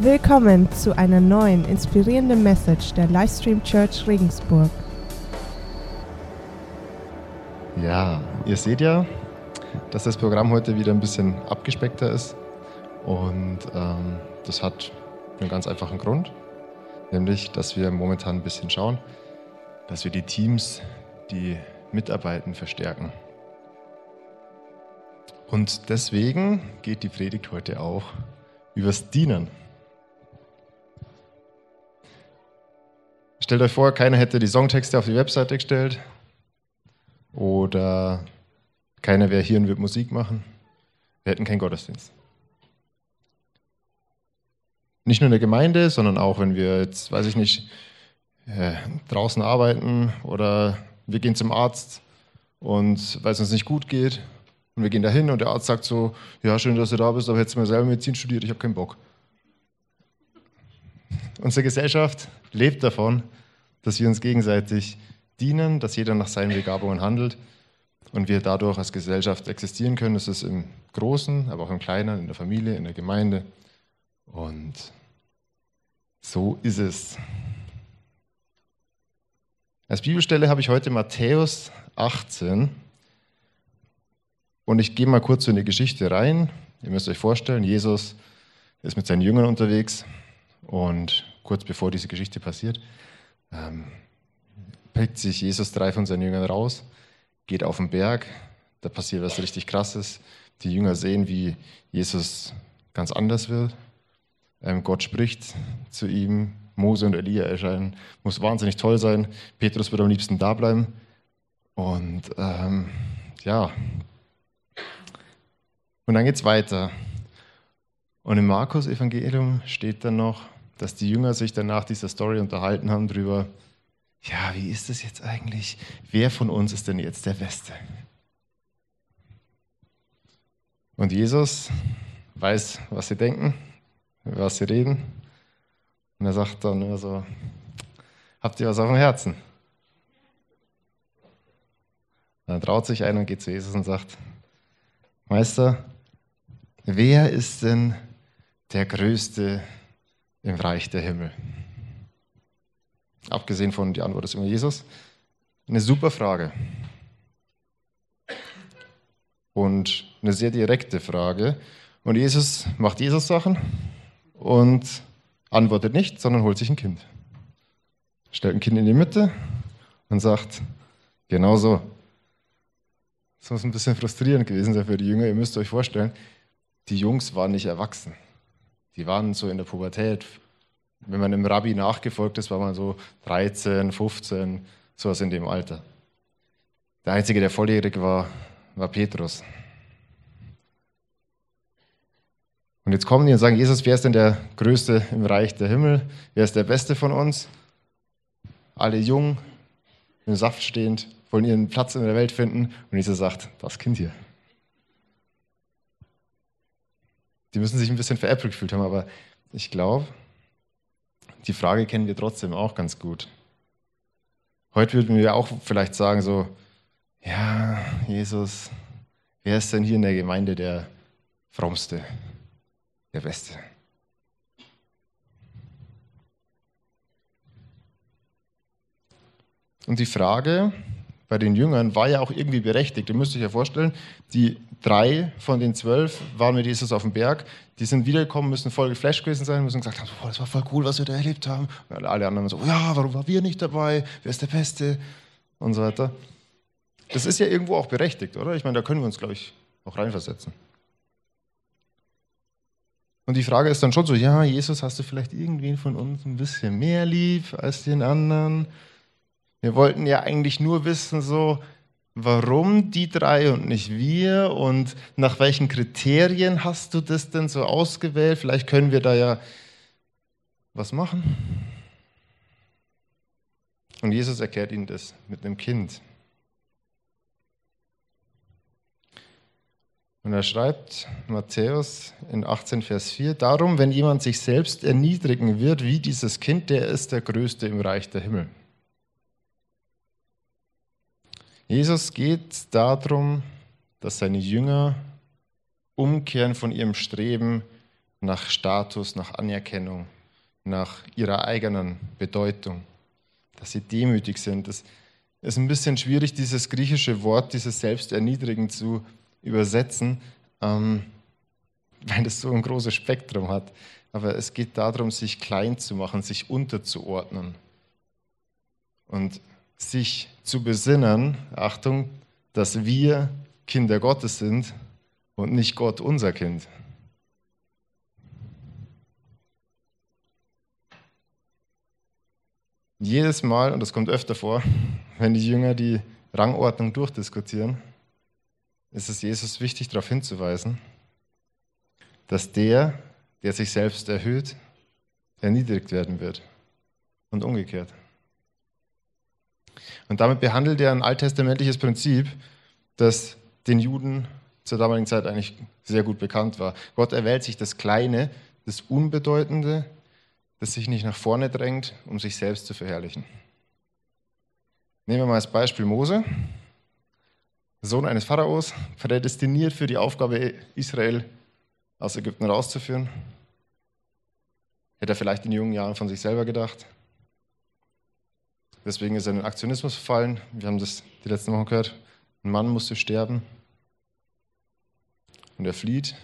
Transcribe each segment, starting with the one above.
Willkommen zu einer neuen inspirierenden Message der Livestream Church Regensburg. Ja, ihr seht ja, dass das Programm heute wieder ein bisschen abgespeckter ist. Und ähm, das hat einen ganz einfachen Grund, nämlich, dass wir momentan ein bisschen schauen, dass wir die Teams, die mitarbeiten, verstärken. Und deswegen geht die Predigt heute auch übers Dienen. Stellt euch vor, keiner hätte die Songtexte auf die Webseite gestellt oder keiner wäre hier und wird Musik machen. Wir hätten keinen Gottesdienst. Nicht nur in der Gemeinde, sondern auch, wenn wir jetzt, weiß ich nicht, äh, draußen arbeiten oder wir gehen zum Arzt und weil es uns nicht gut geht und wir gehen dahin und der Arzt sagt so, ja, schön, dass du da bist, aber hättest du mal selber Medizin studiert, ich habe keinen Bock. Unsere Gesellschaft lebt davon, dass wir uns gegenseitig dienen, dass jeder nach seinen Begabungen handelt und wir dadurch als Gesellschaft existieren können. Das ist im Großen, aber auch im Kleinen, in der Familie, in der Gemeinde. Und so ist es. Als Bibelstelle habe ich heute Matthäus 18. Und ich gehe mal kurz in die Geschichte rein. Ihr müsst euch vorstellen, Jesus ist mit seinen Jüngern unterwegs und kurz bevor diese Geschichte passiert, ähm, pickt sich Jesus drei von seinen Jüngern raus, geht auf den Berg, da passiert was richtig Krasses. Die Jünger sehen, wie Jesus ganz anders wird. Ähm, Gott spricht zu ihm, Mose und Elia erscheinen, muss wahnsinnig toll sein. Petrus wird am liebsten da bleiben. Und ähm, ja, und dann geht es weiter. Und im Markus-Evangelium steht dann noch, dass die Jünger sich danach dieser Story unterhalten haben darüber, ja, wie ist es jetzt eigentlich? Wer von uns ist denn jetzt der Beste? Und Jesus weiß, was sie denken, was sie reden. Und er sagt dann immer so, habt ihr was auf dem Herzen? Dann traut sich einer und geht zu Jesus und sagt, Meister, wer ist denn der Größte im Reich der Himmel? Abgesehen von die Antwort ist immer Jesus. Eine super Frage. Und eine sehr direkte Frage. Und Jesus macht Jesus Sachen und antwortet nicht, sondern holt sich ein Kind. Stellt ein Kind in die Mitte und sagt, genau so. Das muss ein bisschen frustrierend gewesen sein für die Jünger. Ihr müsst euch vorstellen, die Jungs waren nicht erwachsen. Die waren so in der Pubertät. Wenn man einem Rabbi nachgefolgt ist, war man so 13, 15, sowas in dem Alter. Der Einzige, der volljährig war, war Petrus. Und jetzt kommen die und sagen, Jesus, wer ist denn der Größte im Reich der Himmel? Wer ist der Beste von uns? Alle jung, im Saft stehend, wollen ihren Platz in der Welt finden. Und Jesus sagt, das Kind hier. Die müssen sich ein bisschen veräppelt gefühlt haben, aber ich glaube, die Frage kennen wir trotzdem auch ganz gut. Heute würden wir auch vielleicht sagen so, ja, Jesus, wer ist denn hier in der Gemeinde der Frommste? der Beste. Und die Frage bei den Jüngern war ja auch irgendwie berechtigt. Ihr müsst euch ja vorstellen, die drei von den zwölf waren mit Jesus auf dem Berg. Die sind wiedergekommen, müssen voll geflasht gewesen sein, müssen gesagt haben, das war voll cool, was wir da erlebt haben. Und alle anderen so, ja, warum waren wir nicht dabei? Wer ist der Beste? Und so weiter. Das ist ja irgendwo auch berechtigt, oder? Ich meine, da können wir uns, glaube ich, auch reinversetzen. Und die Frage ist dann schon so, ja, Jesus, hast du vielleicht irgendwen von uns ein bisschen mehr lieb als den anderen? Wir wollten ja eigentlich nur wissen, so, warum die drei und nicht wir und nach welchen Kriterien hast du das denn so ausgewählt? Vielleicht können wir da ja was machen. Und Jesus erklärt ihnen das mit einem Kind. Und er schreibt, Matthäus in 18, Vers 4, darum, wenn jemand sich selbst erniedrigen wird wie dieses Kind, der ist der Größte im Reich der Himmel. Jesus geht darum, dass seine Jünger umkehren von ihrem Streben, nach Status, nach Anerkennung, nach ihrer eigenen Bedeutung, dass sie demütig sind. Es ist ein bisschen schwierig, dieses griechische Wort, dieses Selbsterniedrigen zu übersetzen, ähm, weil es so ein großes Spektrum hat. Aber es geht darum, sich klein zu machen, sich unterzuordnen und sich zu besinnen, Achtung, dass wir Kinder Gottes sind und nicht Gott unser Kind. Jedes Mal, und das kommt öfter vor, wenn die Jünger die Rangordnung durchdiskutieren, ist es Jesus wichtig, darauf hinzuweisen, dass der, der sich selbst erhöht, erniedrigt werden wird und umgekehrt. Und damit behandelt er ein alttestamentliches Prinzip, das den Juden zur damaligen Zeit eigentlich sehr gut bekannt war. Gott erwählt sich das Kleine, das Unbedeutende, das sich nicht nach vorne drängt, um sich selbst zu verherrlichen. Nehmen wir mal als Beispiel Mose, Sohn eines Pharaos, prädestiniert für die Aufgabe, Israel aus Ägypten rauszuführen. Hätte er vielleicht in jungen Jahren von sich selber gedacht. Deswegen ist er in den Aktionismus verfallen. Wir haben das die letzten Wochen gehört. Ein Mann musste sterben. Und er flieht.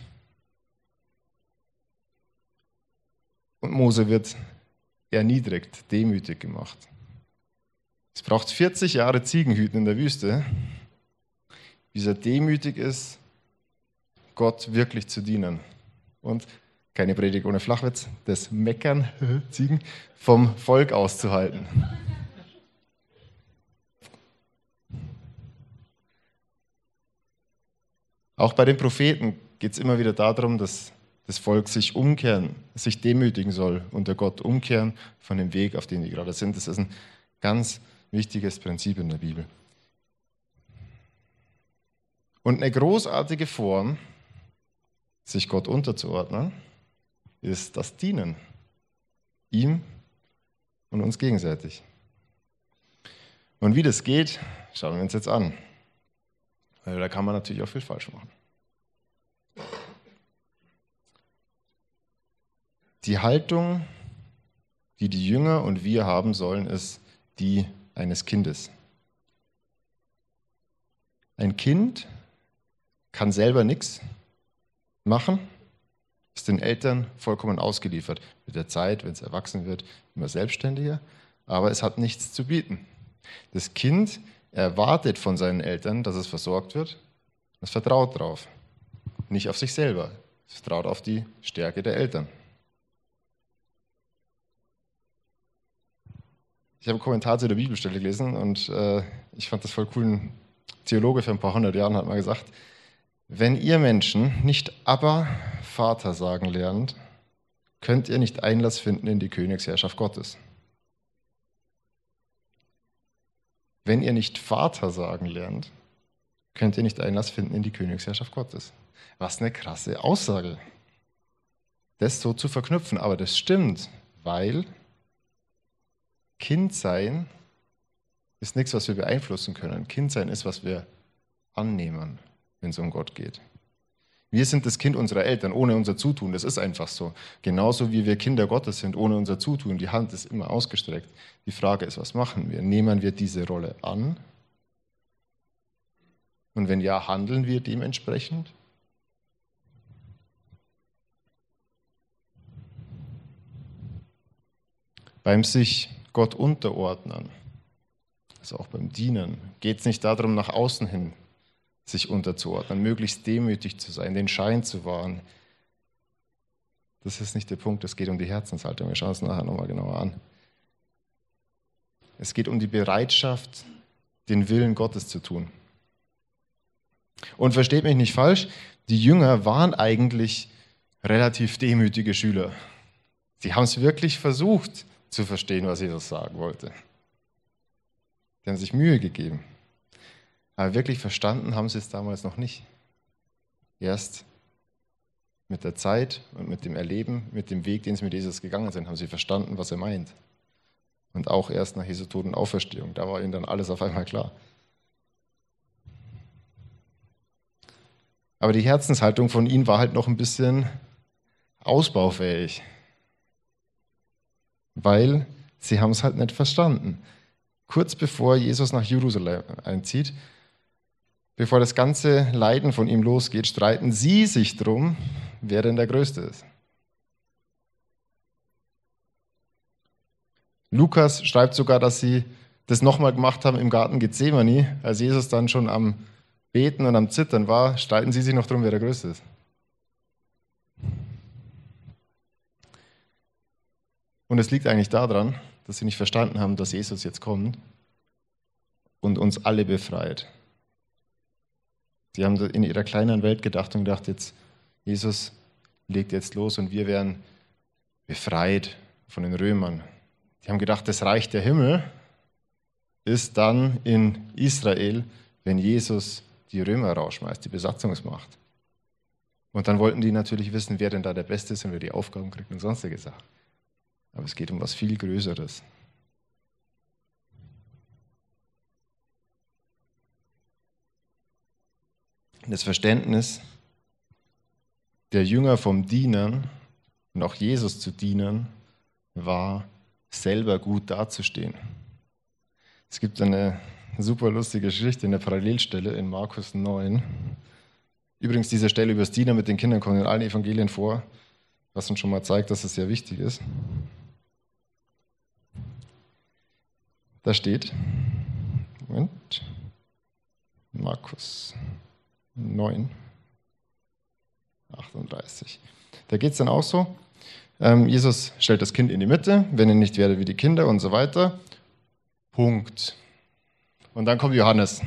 Und Mose wird erniedrigt, demütig gemacht. Es braucht 40 Jahre Ziegenhüten in der Wüste, bis er demütig ist, Gott wirklich zu dienen. Und keine Predigt ohne Flachwitz, das Meckern, Ziegen, vom Volk auszuhalten. Auch bei den Propheten geht es immer wieder darum, dass das Volk sich umkehren, sich demütigen soll, unter Gott umkehren von dem Weg, auf dem die gerade sind. Das ist ein ganz wichtiges Prinzip in der Bibel. Und eine großartige Form, sich Gott unterzuordnen, ist das Dienen. Ihm und uns gegenseitig. Und wie das geht, schauen wir uns jetzt an. Weil da kann man natürlich auch viel falsch machen. Die Haltung, die die Jünger und wir haben sollen, ist die eines Kindes. Ein Kind kann selber nichts machen, ist den Eltern vollkommen ausgeliefert. Mit der Zeit, wenn es erwachsen wird, immer selbstständiger, aber es hat nichts zu bieten. Das Kind erwartet von seinen Eltern, dass es versorgt wird. Es vertraut darauf. Nicht auf sich selber. Es vertraut auf die Stärke der Eltern. Ich habe einen Kommentar zu der Bibelstelle gelesen und äh, ich fand das voll cool. Ein Theologe für ein paar hundert Jahren hat mal gesagt, wenn ihr Menschen nicht aber Vater sagen lernt, könnt ihr nicht Einlass finden in die Königsherrschaft Gottes. Wenn ihr nicht Vater sagen lernt, könnt ihr nicht Einlass finden in die Königsherrschaft Gottes. Was eine krasse Aussage. Das so zu verknüpfen. Aber das stimmt, weil Kindsein ist nichts, was wir beeinflussen können. Kindsein ist, was wir annehmen, wenn es um Gott geht. Wir sind das Kind unserer Eltern ohne unser Zutun. Das ist einfach so. Genauso wie wir Kinder Gottes sind ohne unser Zutun. Die Hand ist immer ausgestreckt. Die Frage ist, was machen wir? Nehmen wir diese Rolle an? Und wenn ja, handeln wir dementsprechend? Beim sich Gott unterordnen, also auch beim Dienen, geht es nicht darum, nach außen hin sich unterzuordnen, möglichst demütig zu sein, den Schein zu wahren. Das ist nicht der Punkt, es geht um die Herzenshaltung. Wir schauen uns nachher nochmal genauer an. Es geht um die Bereitschaft, den Willen Gottes zu tun. Und versteht mich nicht falsch, die Jünger waren eigentlich relativ demütige Schüler. Sie haben es wirklich versucht zu verstehen, was Jesus sagen wollte. Sie haben sich Mühe gegeben. Aber wirklich verstanden haben sie es damals noch nicht. Erst mit der Zeit und mit dem Erleben, mit dem Weg, den sie mit Jesus gegangen sind, haben sie verstanden, was er meint. Und auch erst nach Jesu Tod und Auferstehung. Da war ihnen dann alles auf einmal klar. Aber die Herzenshaltung von ihnen war halt noch ein bisschen ausbaufähig. Weil sie haben es halt nicht verstanden. Kurz bevor Jesus nach Jerusalem einzieht, bevor das ganze Leiden von ihm losgeht, streiten sie sich drum, wer denn der Größte ist. Lukas schreibt sogar, dass sie das nochmal gemacht haben im Garten Gethsemane, als Jesus dann schon am Beten und am Zittern war, streiten sie sich noch drum, wer der Größte ist. Und es liegt eigentlich daran, dass sie nicht verstanden haben, dass Jesus jetzt kommt und uns alle befreit. Sie haben in ihrer kleinen Welt gedacht und gedacht, jetzt Jesus legt jetzt los und wir werden befreit von den Römern. Die haben gedacht, das Reich der Himmel ist dann in Israel, wenn Jesus die Römer rausschmeißt, die Besatzungsmacht. Und dann wollten die natürlich wissen, wer denn da der Beste ist und wer die Aufgaben kriegt und sonstige Sachen. Aber es geht um was viel Größeres. Das Verständnis der Jünger vom Dienen und auch Jesus zu dienen war, selber gut dazustehen. Es gibt eine super lustige Geschichte in der Parallelstelle in Markus 9. Übrigens, diese Stelle über das Dienen mit den Kindern kommt in allen Evangelien vor, was uns schon mal zeigt, dass es sehr wichtig ist. Da steht, Moment, Markus 9, 38. Da geht es dann auch so, ähm, Jesus stellt das Kind in die Mitte, wenn ihr nicht werdet wie die Kinder und so weiter. Punkt. Und dann kommt Johannes.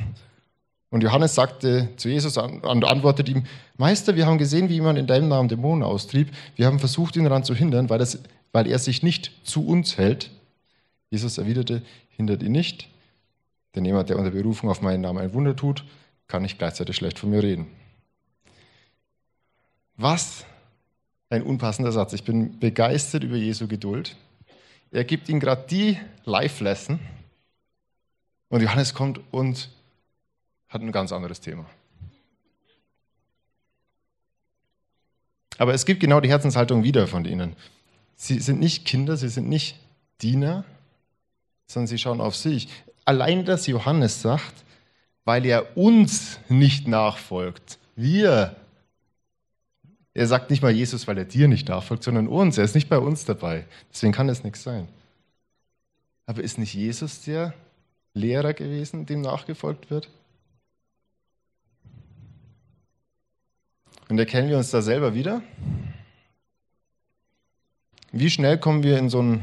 Und Johannes sagte zu Jesus und antwortet ihm, Meister, wir haben gesehen, wie jemand in deinem Namen Dämonen austrieb. Wir haben versucht, ihn daran zu hindern, weil, das, weil er sich nicht zu uns hält. Jesus erwiderte, hindert ihn nicht, denn jemand, der unter Berufung auf meinen Namen ein Wunder tut, kann nicht gleichzeitig schlecht von mir reden. Was ein unpassender Satz. Ich bin begeistert über Jesu Geduld. Er gibt ihm gerade die Life-Lesson und Johannes kommt und hat ein ganz anderes Thema. Aber es gibt genau die Herzenshaltung wieder von ihnen. Sie sind nicht Kinder, sie sind nicht Diener, sondern sie schauen auf sich. Allein, dass Johannes sagt, weil er uns nicht nachfolgt. Wir. Er sagt nicht mal Jesus, weil er dir nicht nachfolgt, sondern uns. Er ist nicht bei uns dabei. Deswegen kann es nichts sein. Aber ist nicht Jesus der Lehrer gewesen, dem nachgefolgt wird? Und erkennen wir uns da selber wieder? Wie schnell kommen wir in so ein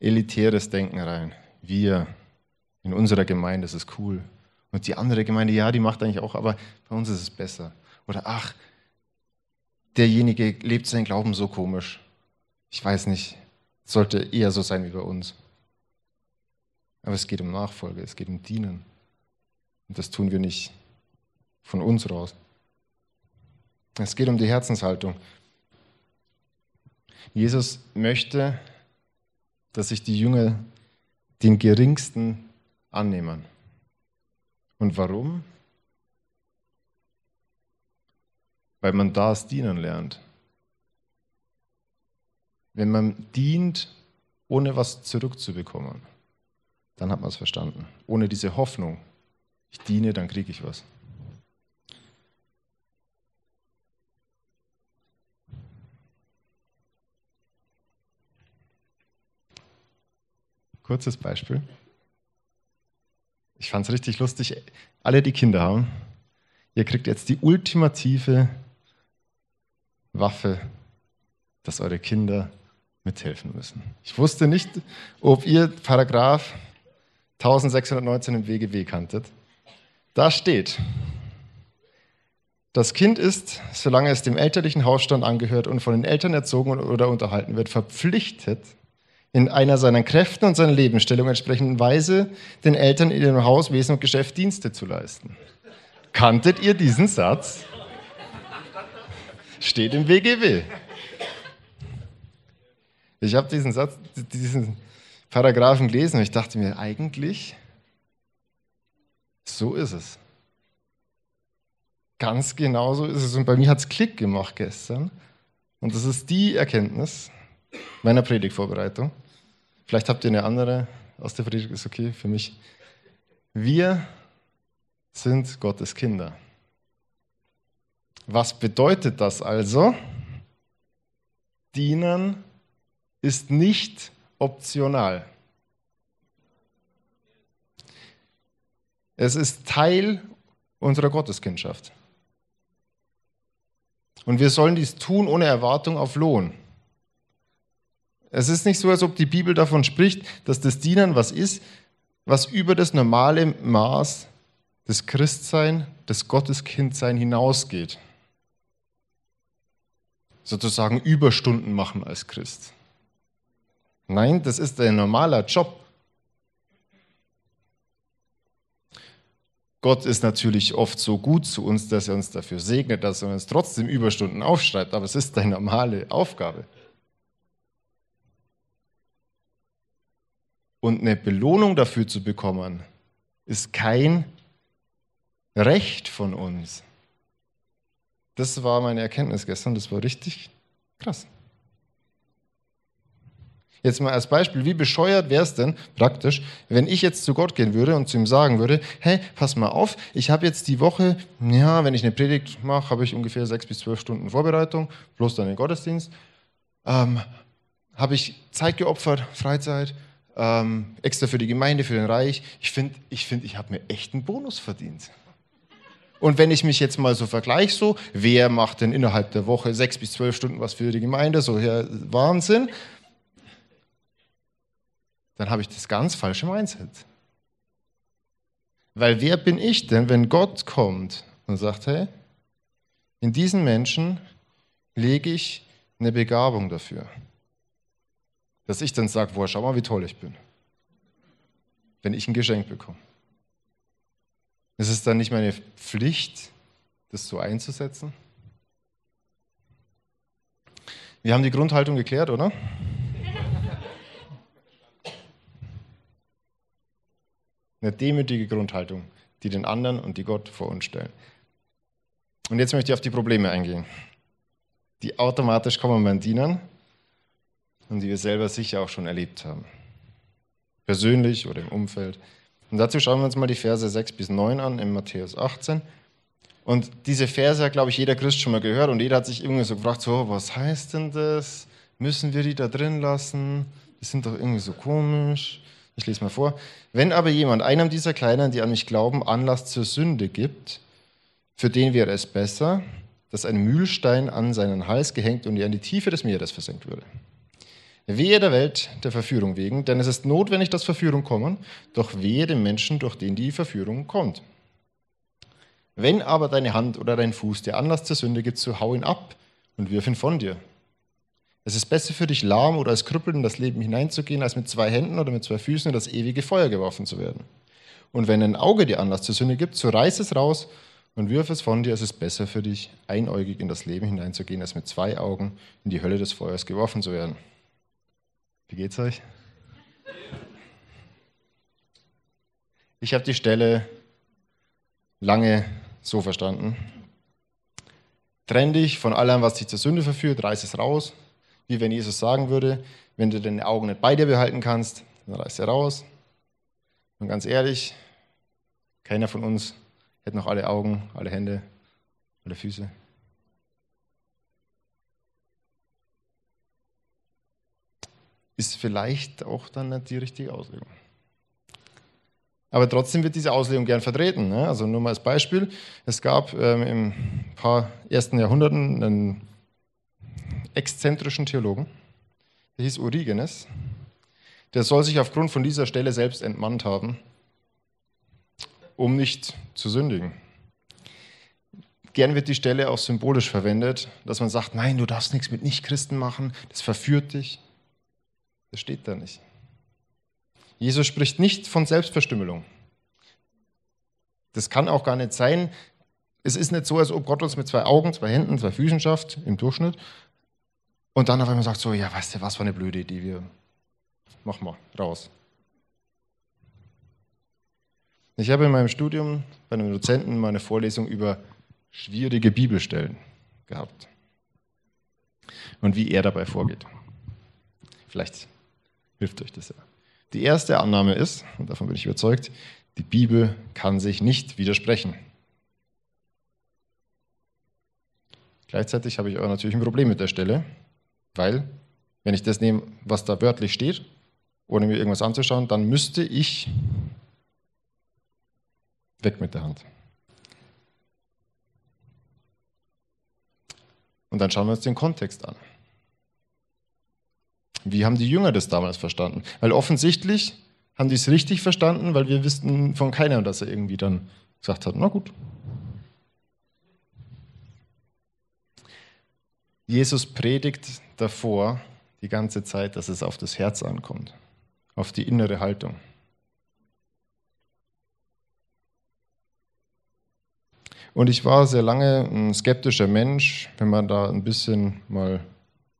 elitäres Denken rein? wir in unserer Gemeinde, das ist cool. Und die andere Gemeinde, ja, die macht eigentlich auch, aber bei uns ist es besser. Oder ach, derjenige lebt seinen Glauben so komisch. Ich weiß nicht, sollte eher so sein wie bei uns. Aber es geht um Nachfolge, es geht um Dienen. Und das tun wir nicht von uns raus. Es geht um die Herzenshaltung. Jesus möchte, dass sich die Jünger den geringsten annehmen. Und warum? Weil man das dienen lernt. Wenn man dient, ohne was zurückzubekommen, dann hat man es verstanden. Ohne diese Hoffnung, ich diene, dann kriege ich was. Kurzes Beispiel. Ich fand es richtig lustig. Alle, die Kinder haben, ihr kriegt jetzt die ultimative Waffe, dass eure Kinder mithelfen müssen. Ich wusste nicht, ob ihr Paragraph 1619 im WGW kanntet. Da steht, das Kind ist, solange es dem elterlichen Hausstand angehört und von den Eltern erzogen oder unterhalten wird, verpflichtet, in einer seiner Kräften und seiner Lebensstellung entsprechenden Weise den Eltern in ihrem Haus, Wesen und Geschäft Dienste zu leisten. Kanntet ihr diesen Satz? Steht im WGW. Ich habe diesen Satz, diesen Paragraphen gelesen und ich dachte mir, eigentlich, so ist es. Ganz genau so ist es. Und bei mir hat es Klick gemacht gestern, Und das ist die Erkenntnis meiner Predigtvorbereitung. Vielleicht habt ihr eine andere aus der Predigt, ist okay für mich. Wir sind Gottes Kinder. Was bedeutet das also? Dienen ist nicht optional. Es ist Teil unserer Gotteskindschaft. Und wir sollen dies tun ohne Erwartung auf Lohn. Es ist nicht so, als ob die Bibel davon spricht, dass das Dienen was ist, was über das normale Maß des Christsein, des Gotteskindsein hinausgeht. Sozusagen Überstunden machen als Christ. Nein, das ist ein normaler Job. Gott ist natürlich oft so gut zu uns, dass er uns dafür segnet, dass er uns trotzdem Überstunden aufschreibt, aber es ist eine normale Aufgabe. Und eine Belohnung dafür zu bekommen, ist kein Recht von uns. Das war meine Erkenntnis gestern, das war richtig krass. Jetzt mal als Beispiel, wie bescheuert wäre es denn praktisch, wenn ich jetzt zu Gott gehen würde und zu ihm sagen würde, hey, pass mal auf, ich habe jetzt die Woche, ja, wenn ich eine Predigt mache, habe ich ungefähr sechs bis zwölf Stunden Vorbereitung, plus dann den Gottesdienst, ähm, habe ich Zeit geopfert, Freizeit, ähm, extra für die Gemeinde, für den Reich. Ich finde, ich, find, ich habe mir echt einen Bonus verdient. Und wenn ich mich jetzt mal so vergleiche, so, wer macht denn innerhalb der Woche sechs bis zwölf Stunden was für die Gemeinde? So, ja, Wahnsinn dann habe ich das ganz falsche Mindset. Weil wer bin ich denn, wenn Gott kommt und sagt, hey, in diesen Menschen lege ich eine Begabung dafür. Dass ich dann sage, boah, schau mal, wie toll ich bin. Wenn ich ein Geschenk bekomme. Ist es dann nicht meine Pflicht, das so einzusetzen? Wir haben die Grundhaltung geklärt, oder? Eine demütige Grundhaltung, die den anderen und die Gott vor uns stellen. Und jetzt möchte ich auf die Probleme eingehen, die automatisch kommen beim Dienen und die wir selber sicher auch schon erlebt haben. Persönlich oder im Umfeld. Und dazu schauen wir uns mal die Verse 6 bis 9 an in Matthäus 18. Und diese Verse hat, glaube ich, jeder Christ schon mal gehört und jeder hat sich irgendwie so gefragt, so, was heißt denn das? Müssen wir die da drin lassen? Die sind doch irgendwie so komisch. Ich lese mal vor. Wenn aber jemand einem dieser Kleinen, die an mich glauben, Anlass zur Sünde gibt, für den wäre es besser, dass ein Mühlstein an seinen Hals gehängt und er in die Tiefe des Meeres versenkt würde. Wehe der Welt der Verführung wegen, denn es ist notwendig, dass Verführung kommen, doch wehe dem Menschen, durch den die Verführung kommt. Wenn aber deine Hand oder dein Fuß dir Anlass zur Sünde gibt, so hau ihn ab und wirf ihn von dir. Es ist besser für dich, lahm oder als Krüppel in das Leben hineinzugehen, als mit zwei Händen oder mit zwei Füßen in das ewige Feuer geworfen zu werden. Und wenn ein Auge dir Anlass zur Sünde gibt, so reiß es raus und wirf es von dir. Es ist besser für dich, einäugig in das Leben hineinzugehen, als mit zwei Augen in die Hölle des Feuers geworfen zu werden. Wie geht's euch? Ich habe die Stelle lange so verstanden. Trenn dich von allem, was dich zur Sünde verführt, reiß es raus wie wenn Jesus sagen würde, wenn du deine Augen nicht bei dir behalten kannst, dann reiß sie raus. Und ganz ehrlich, keiner von uns hätte noch alle Augen, alle Hände, alle Füße. Ist vielleicht auch dann nicht die richtige Auslegung. Aber trotzdem wird diese Auslegung gern vertreten. Ne? Also nur mal als Beispiel. Es gab ähm, im paar ersten Jahrhunderten einen exzentrischen Theologen, der hieß Origenes. Der soll sich aufgrund von dieser Stelle selbst entmannt haben, um nicht zu sündigen. Gern wird die Stelle auch symbolisch verwendet, dass man sagt, nein, du darfst nichts mit Nichtchristen machen, das verführt dich. Das steht da nicht. Jesus spricht nicht von Selbstverstümmelung. Das kann auch gar nicht sein. Es ist nicht so, als ob Gott uns mit zwei Augen, zwei Händen, zwei Füßen schafft im Durchschnitt und dann auf einmal sagt so, ja, weißt du, was für eine blöde Idee, wir machen mal raus. Ich habe in meinem Studium bei einem Dozenten mal eine Vorlesung über schwierige Bibelstellen gehabt. und wie er dabei vorgeht. Vielleicht hilft euch das ja. Die erste Annahme ist, und davon bin ich überzeugt, die Bibel kann sich nicht widersprechen. Gleichzeitig habe ich aber natürlich ein Problem mit der Stelle, weil, wenn ich das nehme, was da wörtlich steht, ohne mir irgendwas anzuschauen, dann müsste ich weg mit der Hand. Und dann schauen wir uns den Kontext an. Wie haben die Jünger das damals verstanden? Weil offensichtlich haben die es richtig verstanden, weil wir wissen von keinem, dass er irgendwie dann gesagt hat, na gut. Jesus predigt davor die ganze Zeit, dass es auf das Herz ankommt, auf die innere Haltung. Und ich war sehr lange ein skeptischer Mensch, wenn man da ein bisschen mal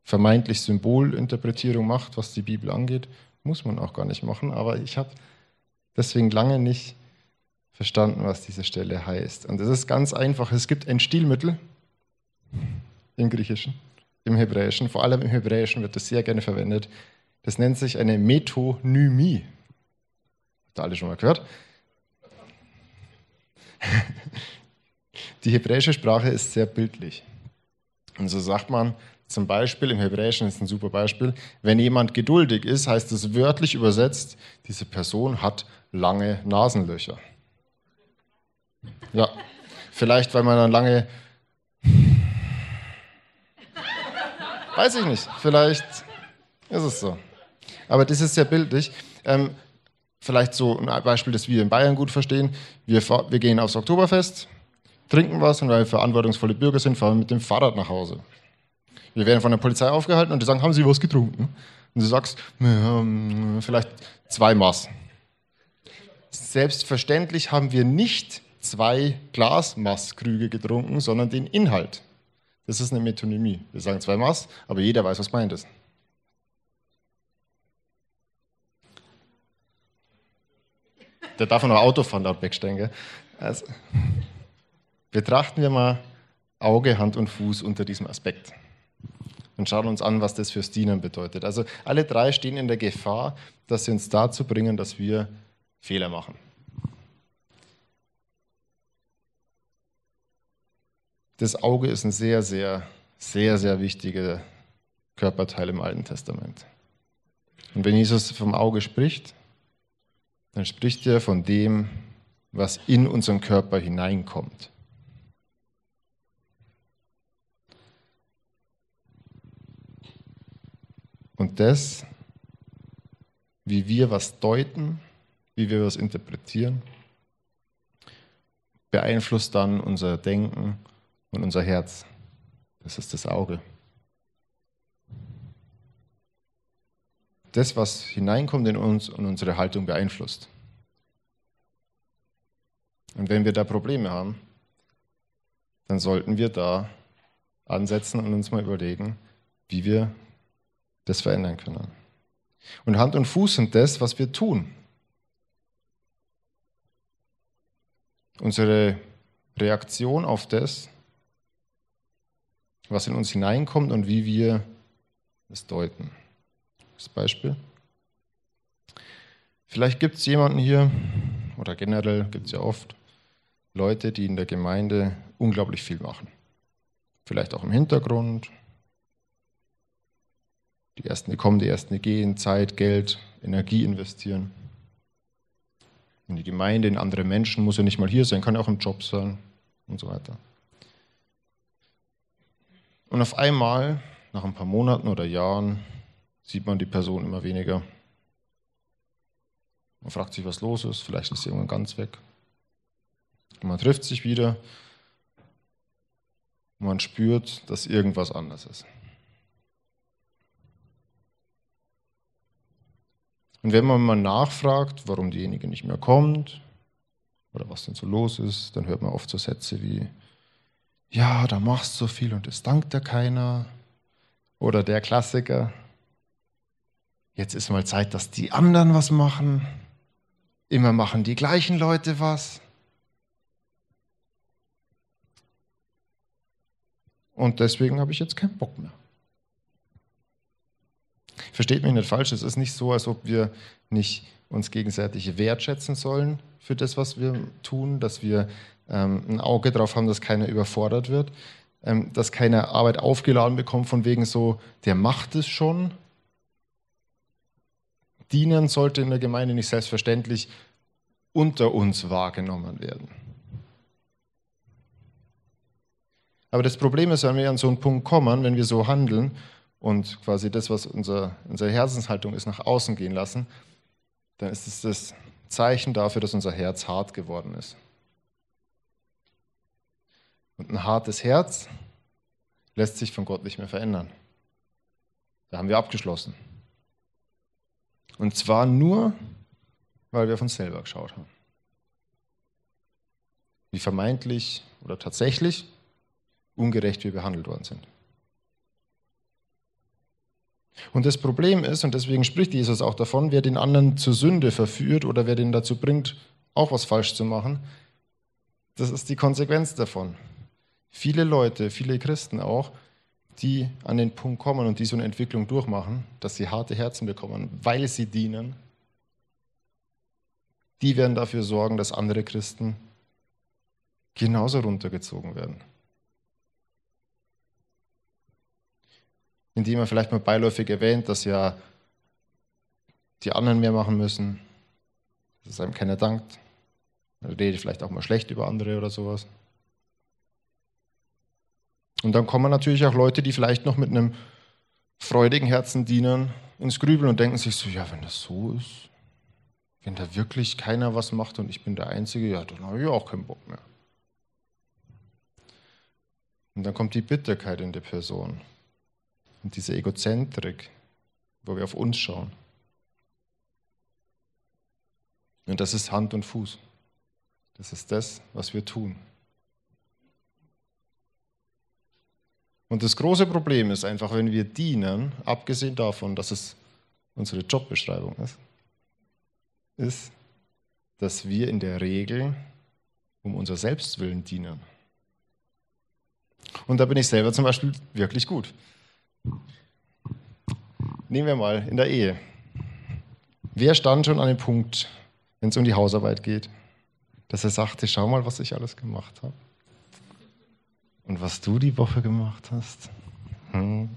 vermeintlich Symbolinterpretierung macht, was die Bibel angeht. Muss man auch gar nicht machen, aber ich habe deswegen lange nicht verstanden, was diese Stelle heißt. Und es ist ganz einfach. Es gibt ein Stilmittel im Griechischen, im Hebräischen, vor allem im Hebräischen wird das sehr gerne verwendet. Das nennt sich eine Metonymie. Habt ihr alle schon mal gehört? Die hebräische Sprache ist sehr bildlich. Und so sagt man zum Beispiel, im Hebräischen ist ein super Beispiel, wenn jemand geduldig ist, heißt es wörtlich übersetzt, diese Person hat lange Nasenlöcher. Ja, vielleicht weil man dann lange... Weiß ich nicht, vielleicht ist es so. Aber das ist sehr bildlich. Ähm, vielleicht so ein Beispiel, das wir in Bayern gut verstehen. Wir, wir gehen aufs Oktoberfest, trinken was und weil wir verantwortungsvolle Bürger sind, fahren wir mit dem Fahrrad nach Hause. Wir werden von der Polizei aufgehalten und die sagen, haben Sie was getrunken? Und du sagst, vielleicht zwei Maß. Selbstverständlich haben wir nicht zwei Glasmaßkrüge getrunken, sondern den Inhalt. Das ist eine Metonymie. Wir sagen zwei Maß, aber jeder weiß, was gemeint ist. Der darf noch Auto fahren laut Beckstein. Also, betrachten wir mal Auge, Hand und Fuß unter diesem Aspekt und schauen uns an, was das fürs Dienen bedeutet. Also alle drei stehen in der Gefahr, dass sie uns dazu bringen, dass wir Fehler machen. Das Auge ist ein sehr, sehr, sehr, sehr wichtiger Körperteil im Alten Testament. Und wenn Jesus vom Auge spricht, dann spricht er von dem, was in unseren Körper hineinkommt. Und das, wie wir was deuten, wie wir was interpretieren, beeinflusst dann unser Denken und unser Herz. Das ist das Auge. Das, was hineinkommt in uns und unsere Haltung beeinflusst. Und wenn wir da Probleme haben, dann sollten wir da ansetzen und uns mal überlegen, wie wir das verändern können. Und Hand und Fuß sind das, was wir tun. Unsere Reaktion auf das, was in uns hineinkommt und wie wir es deuten. Das Beispiel. Vielleicht gibt es jemanden hier, oder generell gibt es ja oft, Leute, die in der Gemeinde unglaublich viel machen. Vielleicht auch im Hintergrund, die ersten, die kommen, die ersten, die gehen, Zeit, Geld, Energie investieren. In die Gemeinde, in andere Menschen, muss ja nicht mal hier sein, kann ja auch im Job sein und so weiter. Und auf einmal, nach ein paar Monaten oder Jahren, sieht man die Person immer weniger. Man fragt sich, was los ist, vielleicht ist sie irgendwann ganz weg. Und man trifft sich wieder und man spürt, dass irgendwas anders ist. Und wenn man mal nachfragt, warum diejenige nicht mehr kommt oder was denn so los ist, dann hört man oft so Sätze wie, ja, da machst du so viel und es dankt dir keiner. Oder der Klassiker, jetzt ist mal Zeit, dass die anderen was machen. Immer machen die gleichen Leute was. Und deswegen habe ich jetzt keinen Bock mehr. Versteht mich nicht falsch, es ist nicht so, als ob wir nicht uns gegenseitig wertschätzen sollen für das, was wir tun, dass wir ähm, ein Auge darauf haben, dass keiner überfordert wird, ähm, dass keiner Arbeit aufgeladen bekommt von wegen so, der macht es schon. Dienen sollte in der Gemeinde nicht selbstverständlich unter uns wahrgenommen werden. Aber das Problem ist, wenn wir an so einen Punkt kommen, wenn wir so handeln und quasi das, was unser, unsere Herzenshaltung ist, nach außen gehen lassen, dann ist es das Zeichen dafür, dass unser Herz hart geworden ist. Und ein hartes Herz lässt sich von Gott nicht mehr verändern. Da haben wir abgeschlossen. Und zwar nur, weil wir auf uns selber geschaut haben. Wie vermeintlich oder tatsächlich ungerecht wir behandelt worden sind. Und das Problem ist, und deswegen spricht Jesus auch davon, wer den anderen zur Sünde verführt oder wer den dazu bringt, auch was falsch zu machen, das ist die Konsequenz davon. Viele Leute, viele Christen auch, die an den Punkt kommen und die so eine Entwicklung durchmachen, dass sie harte Herzen bekommen, weil sie dienen, die werden dafür sorgen, dass andere Christen genauso runtergezogen werden. Indem er vielleicht mal beiläufig erwähnt, dass ja die anderen mehr machen müssen, dass einem keiner dankt. Er redet vielleicht auch mal schlecht über andere oder sowas. Und dann kommen natürlich auch Leute, die vielleicht noch mit einem freudigen Herzen dienen, ins Grübeln und denken sich so, ja, wenn das so ist, wenn da wirklich keiner was macht und ich bin der Einzige, ja, dann habe ich auch keinen Bock mehr. Und dann kommt die Bitterkeit in der Person und diese Egozentrik, wo wir auf uns schauen. Und das ist Hand und Fuß. Das ist das, was wir tun. Und das große Problem ist einfach, wenn wir dienen, abgesehen davon, dass es unsere Jobbeschreibung ist, ist, dass wir in der Regel um unser Selbstwillen dienen. Und da bin ich selber zum Beispiel wirklich gut. Nehmen wir mal in der Ehe. Wer stand schon an dem Punkt, wenn es um die Hausarbeit geht, dass er sagte, schau mal, was ich alles gemacht habe. Und was du die Woche gemacht hast. Hm.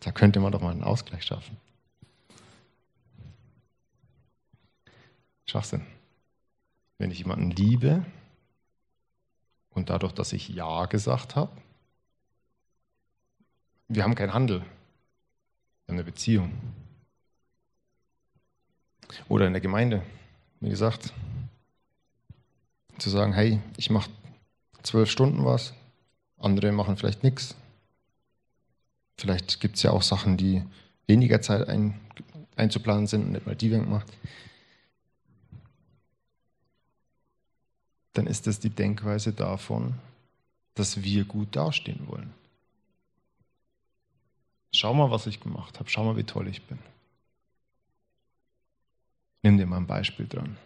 Da könnte man doch mal einen Ausgleich schaffen. Schwachsinn. Wenn ich jemanden liebe und dadurch, dass ich Ja gesagt habe, wir haben keinen Handel, wir haben eine Beziehung. Oder in der Gemeinde, wie gesagt, zu sagen, hey, ich mache zwölf Stunden was, andere machen vielleicht nichts. Vielleicht gibt es ja auch Sachen, die weniger Zeit ein, einzuplanen sind und nicht mal die gemacht. Dann ist das die Denkweise davon, dass wir gut dastehen wollen. Schau mal, was ich gemacht habe. Schau mal, wie toll ich bin. Nimm dir mal ein Beispiel dran.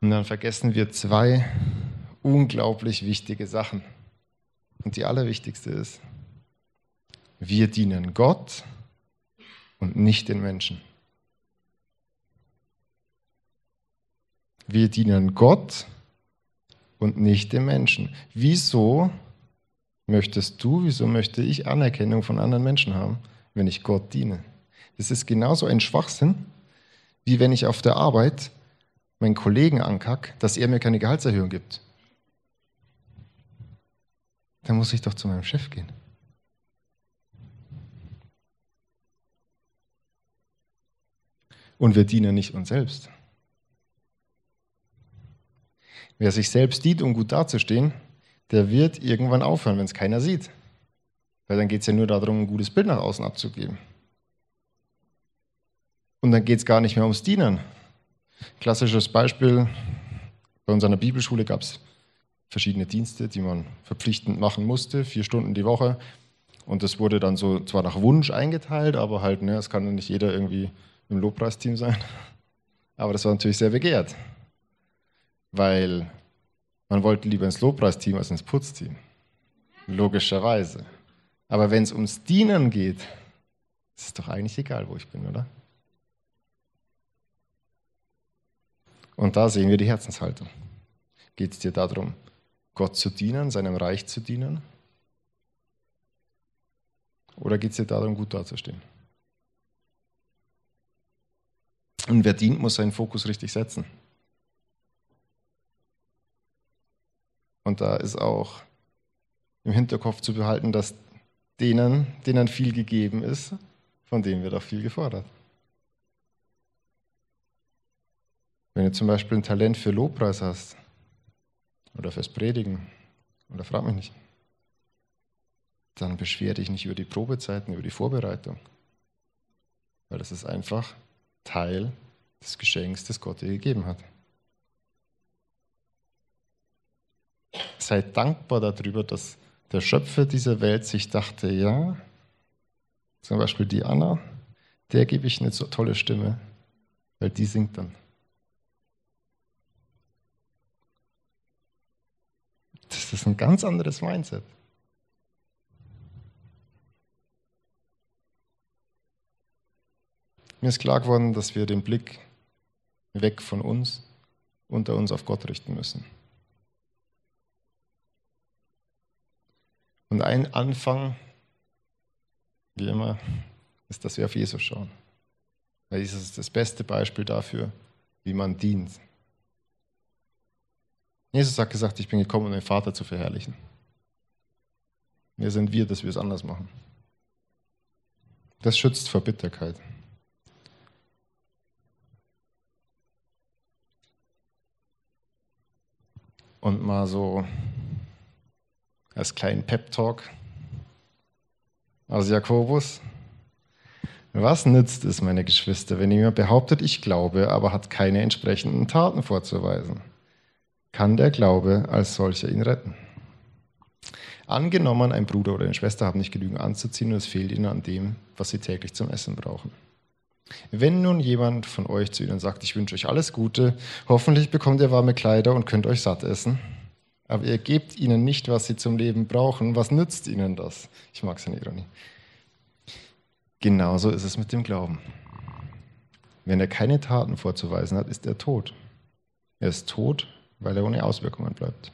Und dann vergessen wir zwei unglaublich wichtige Sachen. Und die allerwichtigste ist, wir dienen Gott und nicht den Menschen. Wir dienen Gott und nicht den Menschen. Wieso möchtest du, wieso möchte ich Anerkennung von anderen Menschen haben, wenn ich Gott diene? Das ist genauso ein Schwachsinn, wie wenn ich auf der Arbeit meinen Kollegen ankack, dass er mir keine Gehaltserhöhung gibt. Dann muss ich doch zu meinem Chef gehen. Und wir dienen nicht uns selbst. Wer sich selbst dient, um gut dazustehen, der wird irgendwann aufhören, wenn es keiner sieht. Weil dann geht es ja nur darum, ein gutes Bild nach außen abzugeben. Und dann geht es gar nicht mehr ums Dienen. Klassisches Beispiel, bei uns an der Bibelschule gab es verschiedene Dienste, die man verpflichtend machen musste, vier Stunden die Woche. Und das wurde dann so zwar nach Wunsch eingeteilt, aber halt, ne, es kann nicht jeder irgendwie im Lobpreisteam sein. Aber das war natürlich sehr begehrt, weil man wollte lieber ins Lobpreisteam als ins Putzteam. Logischerweise. Aber wenn es ums Dienen geht, ist es doch eigentlich egal, wo ich bin, oder? Und da sehen wir die Herzenshaltung. Geht es dir darum, Gott zu dienen, seinem Reich zu dienen? Oder geht es dir darum, gut dazustehen? Und wer dient, muss seinen Fokus richtig setzen. Und da ist auch im Hinterkopf zu behalten, dass denen, denen viel gegeben ist, von denen wird auch viel gefordert. Wenn du zum Beispiel ein Talent für Lobpreis hast oder fürs Predigen, oder frag mich nicht, dann beschwer dich nicht über die Probezeiten, über die Vorbereitung. Weil das ist einfach Teil des Geschenks, das Gott dir gegeben hat. Sei dankbar darüber, dass der Schöpfer dieser Welt sich dachte, ja, zum Beispiel die Anna, der gebe ich eine so tolle Stimme, weil die singt dann. Das ist ein ganz anderes Mindset. Mir ist klar geworden, dass wir den Blick weg von uns, unter uns auf Gott richten müssen. Und ein Anfang, wie immer, ist, dass wir auf Jesus schauen. Weil Jesus ist das beste Beispiel dafür, wie man dient. Jesus hat gesagt, ich bin gekommen, um den Vater zu verherrlichen. Wer sind wir, dass wir es anders machen? Das schützt vor Bitterkeit. Und mal so als kleinen Pep-Talk aus Jakobus. Was nützt es, meine Geschwister, wenn jemand behauptet, ich glaube, aber hat keine entsprechenden Taten vorzuweisen? Kann der Glaube als solcher ihn retten? Angenommen, ein Bruder oder eine Schwester haben nicht genügend anzuziehen und es fehlt ihnen an dem, was sie täglich zum Essen brauchen. Wenn nun jemand von euch zu ihnen sagt, ich wünsche euch alles Gute, hoffentlich bekommt ihr warme Kleider und könnt euch satt essen, aber ihr gebt ihnen nicht, was sie zum Leben brauchen. Was nützt ihnen das? Ich mag seine Ironie. Genauso ist es mit dem Glauben. Wenn er keine Taten vorzuweisen hat, ist er tot. Er ist tot, weil er ohne Auswirkungen bleibt.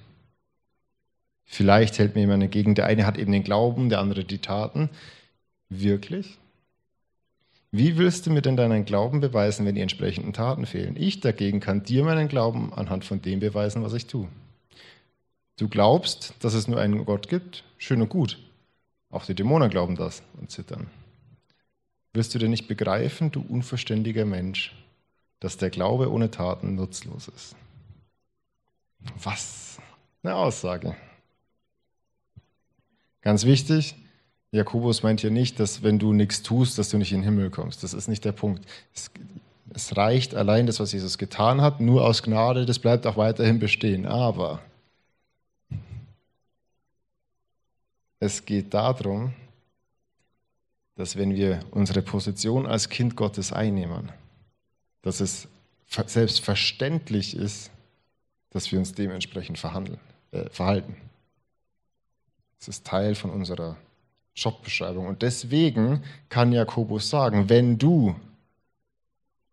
Vielleicht hält mir jemand entgegen, der eine hat eben den Glauben, der andere die Taten. Wirklich? Wie willst du mir denn deinen Glauben beweisen, wenn die entsprechenden Taten fehlen? Ich dagegen kann dir meinen Glauben anhand von dem beweisen, was ich tue. Du glaubst, dass es nur einen Gott gibt? Schön und gut. Auch die Dämonen glauben das und zittern. Wirst du denn nicht begreifen, du unverständiger Mensch, dass der Glaube ohne Taten nutzlos ist? Was eine Aussage. Ganz wichtig, Jakobus meint hier nicht, dass wenn du nichts tust, dass du nicht in den Himmel kommst. Das ist nicht der Punkt. Es, es reicht allein das, was Jesus getan hat, nur aus Gnade, das bleibt auch weiterhin bestehen. Aber Es geht darum, dass wenn wir unsere Position als Kind Gottes einnehmen, dass es selbstverständlich ist, dass wir uns dementsprechend äh, verhalten. Das ist Teil von unserer Jobbeschreibung. Und deswegen kann Jakobus sagen, wenn du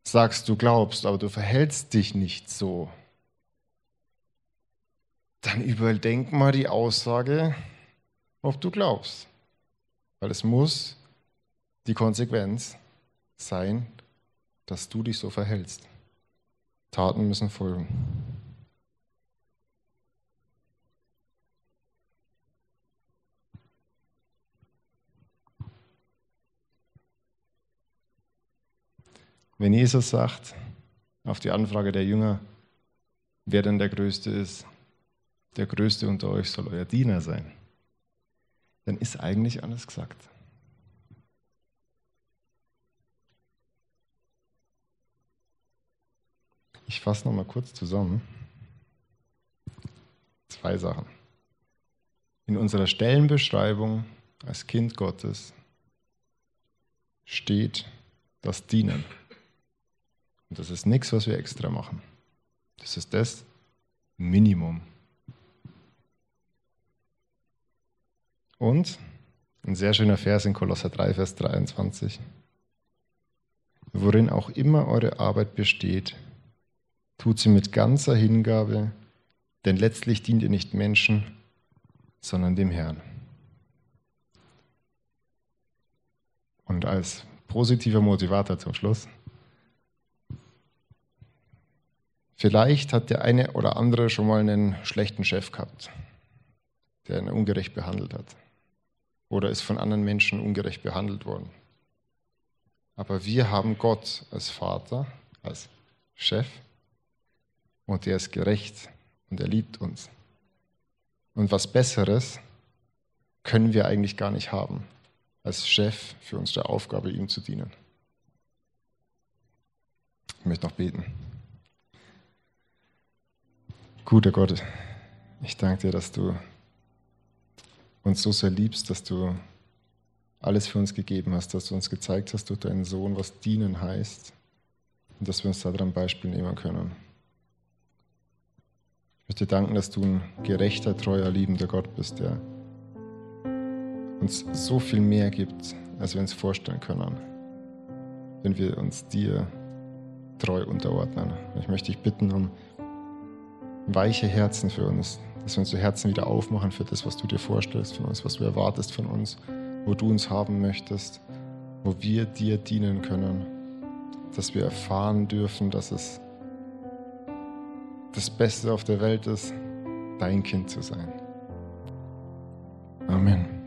sagst, du glaubst, aber du verhältst dich nicht so, dann überdenk mal die Aussage, ob du glaubst. Weil es muss die Konsequenz sein, dass du dich so verhältst. Taten müssen folgen. Wenn Jesus sagt, auf die Anfrage der Jünger, wer denn der Größte ist, der Größte unter euch soll euer Diener sein dann ist eigentlich alles gesagt. Ich fasse noch mal kurz zusammen. Zwei Sachen. In unserer Stellenbeschreibung als Kind Gottes steht das Dienen. Und das ist nichts, was wir extra machen. Das ist das Minimum. Und Ein sehr schöner Vers in Kolosser 3, Vers 23. Worin auch immer eure Arbeit besteht, tut sie mit ganzer Hingabe, denn letztlich dient ihr nicht Menschen, sondern dem Herrn. Und als positiver Motivator zum Schluss. Vielleicht hat der eine oder andere schon mal einen schlechten Chef gehabt, der ihn ungerecht behandelt hat. Oder ist von anderen Menschen ungerecht behandelt worden. Aber wir haben Gott als Vater, als Chef und der ist gerecht und er liebt uns. Und was Besseres können wir eigentlich gar nicht haben, als Chef für unsere Aufgabe, ihm zu dienen. Ich möchte noch beten. Guter Gott, ich danke dir, dass du uns so sehr liebst, dass du alles für uns gegeben hast, dass du uns gezeigt hast durch deinen Sohn, was dienen heißt und dass wir uns daran Beispiel nehmen können. Ich möchte dir danken, dass du ein gerechter, treuer, liebender Gott bist, der uns so viel mehr gibt, als wir uns vorstellen können, wenn wir uns dir treu unterordnen. Ich möchte dich bitten um weiche Herzen für uns, dass wir unsere Herzen wieder aufmachen für das, was du dir vorstellst von uns, was du erwartest von uns, wo du uns haben möchtest, wo wir dir dienen können, dass wir erfahren dürfen, dass es das Beste auf der Welt ist, dein Kind zu sein. Amen.